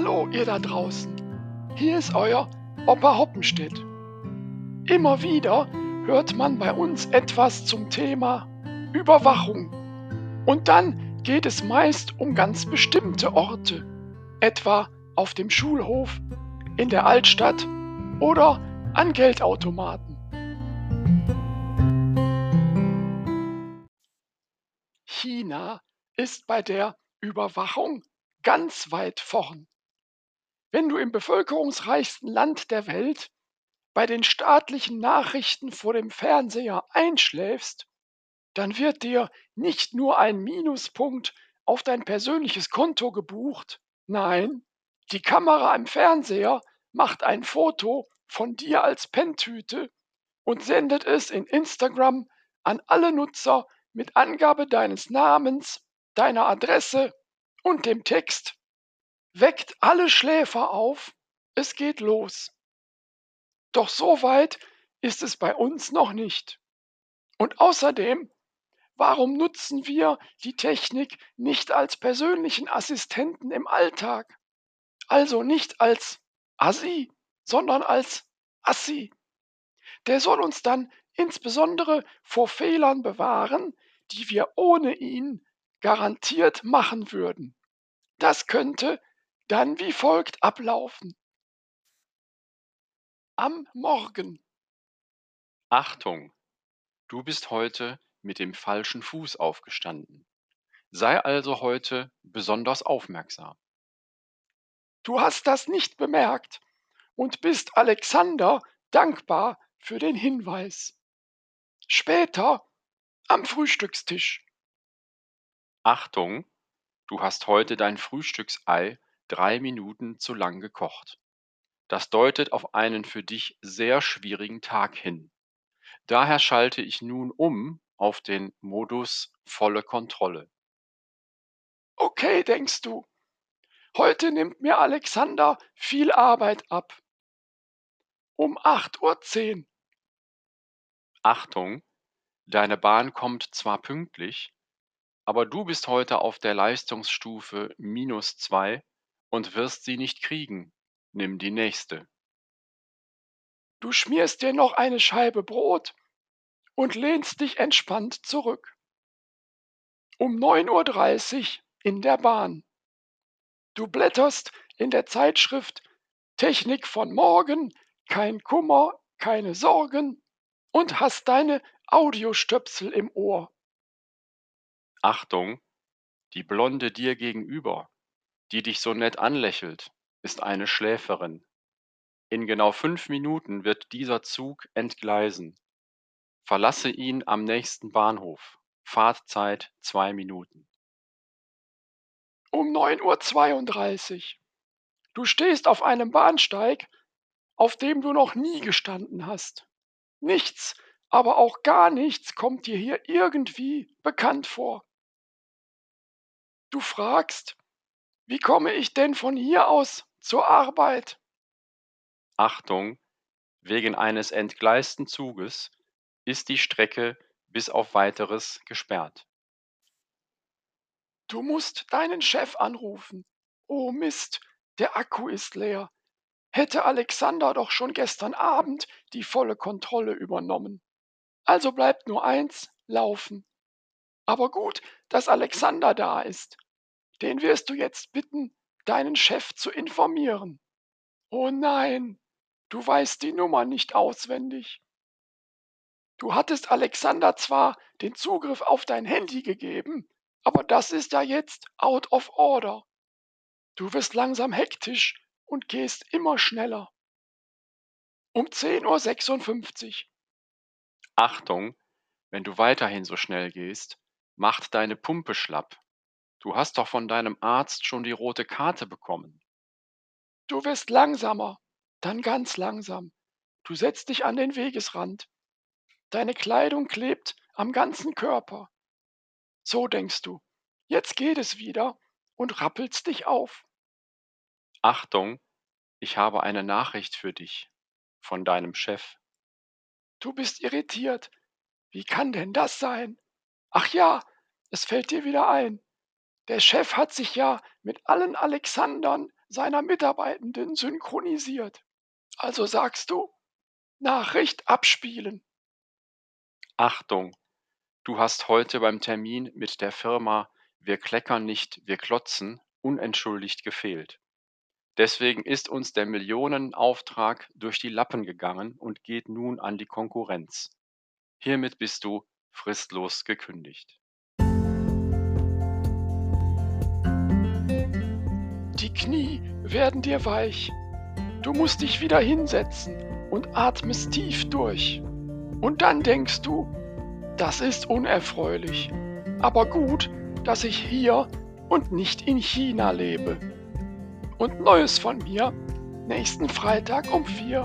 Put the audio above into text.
Hallo, ihr da draußen. Hier ist euer Opa Hoppenstedt. Immer wieder hört man bei uns etwas zum Thema Überwachung. Und dann geht es meist um ganz bestimmte Orte, etwa auf dem Schulhof, in der Altstadt oder an Geldautomaten. China ist bei der Überwachung ganz weit vorn. Wenn du im bevölkerungsreichsten Land der Welt bei den staatlichen Nachrichten vor dem Fernseher einschläfst, dann wird dir nicht nur ein Minuspunkt auf dein persönliches Konto gebucht, nein, die Kamera im Fernseher macht ein Foto von dir als Penntüte und sendet es in Instagram an alle Nutzer mit Angabe deines Namens, deiner Adresse und dem Text Weckt alle Schläfer auf, es geht los. Doch so weit ist es bei uns noch nicht. Und außerdem, warum nutzen wir die Technik nicht als persönlichen Assistenten im Alltag? Also nicht als Assi, sondern als Assi. Der soll uns dann insbesondere vor Fehlern bewahren, die wir ohne ihn garantiert machen würden. Das könnte dann wie folgt ablaufen. Am Morgen. Achtung, du bist heute mit dem falschen Fuß aufgestanden. Sei also heute besonders aufmerksam. Du hast das nicht bemerkt und bist Alexander dankbar für den Hinweis. Später am Frühstückstisch. Achtung, du hast heute dein Frühstücksei drei Minuten zu lang gekocht. Das deutet auf einen für dich sehr schwierigen Tag hin. Daher schalte ich nun um auf den Modus volle Kontrolle. Okay, denkst du. Heute nimmt mir Alexander viel Arbeit ab. Um 8.10 Uhr. Achtung, deine Bahn kommt zwar pünktlich, aber du bist heute auf der Leistungsstufe minus zwei und wirst sie nicht kriegen. Nimm die nächste. Du schmierst dir noch eine Scheibe Brot und lehnst dich entspannt zurück. Um 9.30 Uhr in der Bahn. Du blätterst in der Zeitschrift Technik von morgen, kein Kummer, keine Sorgen und hast deine Audiostöpsel im Ohr. Achtung, die Blonde dir gegenüber die dich so nett anlächelt, ist eine Schläferin. In genau fünf Minuten wird dieser Zug entgleisen. Verlasse ihn am nächsten Bahnhof. Fahrtzeit zwei Minuten. Um 9.32 Uhr. Du stehst auf einem Bahnsteig, auf dem du noch nie gestanden hast. Nichts, aber auch gar nichts kommt dir hier irgendwie bekannt vor. Du fragst, wie komme ich denn von hier aus zur Arbeit? Achtung, wegen eines entgleisten Zuges ist die Strecke bis auf weiteres gesperrt. Du musst deinen Chef anrufen. Oh Mist, der Akku ist leer. Hätte Alexander doch schon gestern Abend die volle Kontrolle übernommen. Also bleibt nur eins, laufen. Aber gut, dass Alexander da ist. Den wirst du jetzt bitten, deinen Chef zu informieren. Oh nein, du weißt die Nummer nicht auswendig. Du hattest Alexander zwar den Zugriff auf dein Handy gegeben, aber das ist ja jetzt out of order. Du wirst langsam hektisch und gehst immer schneller. Um 10.56 Uhr. Achtung, wenn du weiterhin so schnell gehst, macht deine Pumpe schlapp. Du hast doch von deinem Arzt schon die rote Karte bekommen. Du wirst langsamer, dann ganz langsam. Du setzt dich an den Wegesrand. Deine Kleidung klebt am ganzen Körper. So denkst du, jetzt geht es wieder und rappelst dich auf. Achtung, ich habe eine Nachricht für dich von deinem Chef. Du bist irritiert. Wie kann denn das sein? Ach ja, es fällt dir wieder ein. Der Chef hat sich ja mit allen Alexandern seiner Mitarbeitenden synchronisiert. Also sagst du, Nachricht abspielen. Achtung, du hast heute beim Termin mit der Firma Wir kleckern nicht, wir klotzen unentschuldigt gefehlt. Deswegen ist uns der Millionenauftrag durch die Lappen gegangen und geht nun an die Konkurrenz. Hiermit bist du fristlos gekündigt. Knie werden dir weich. Du musst dich wieder hinsetzen und atmest tief durch. Und dann denkst du, das ist unerfreulich, aber gut, dass ich hier und nicht in China lebe. Und Neues von mir nächsten Freitag um vier.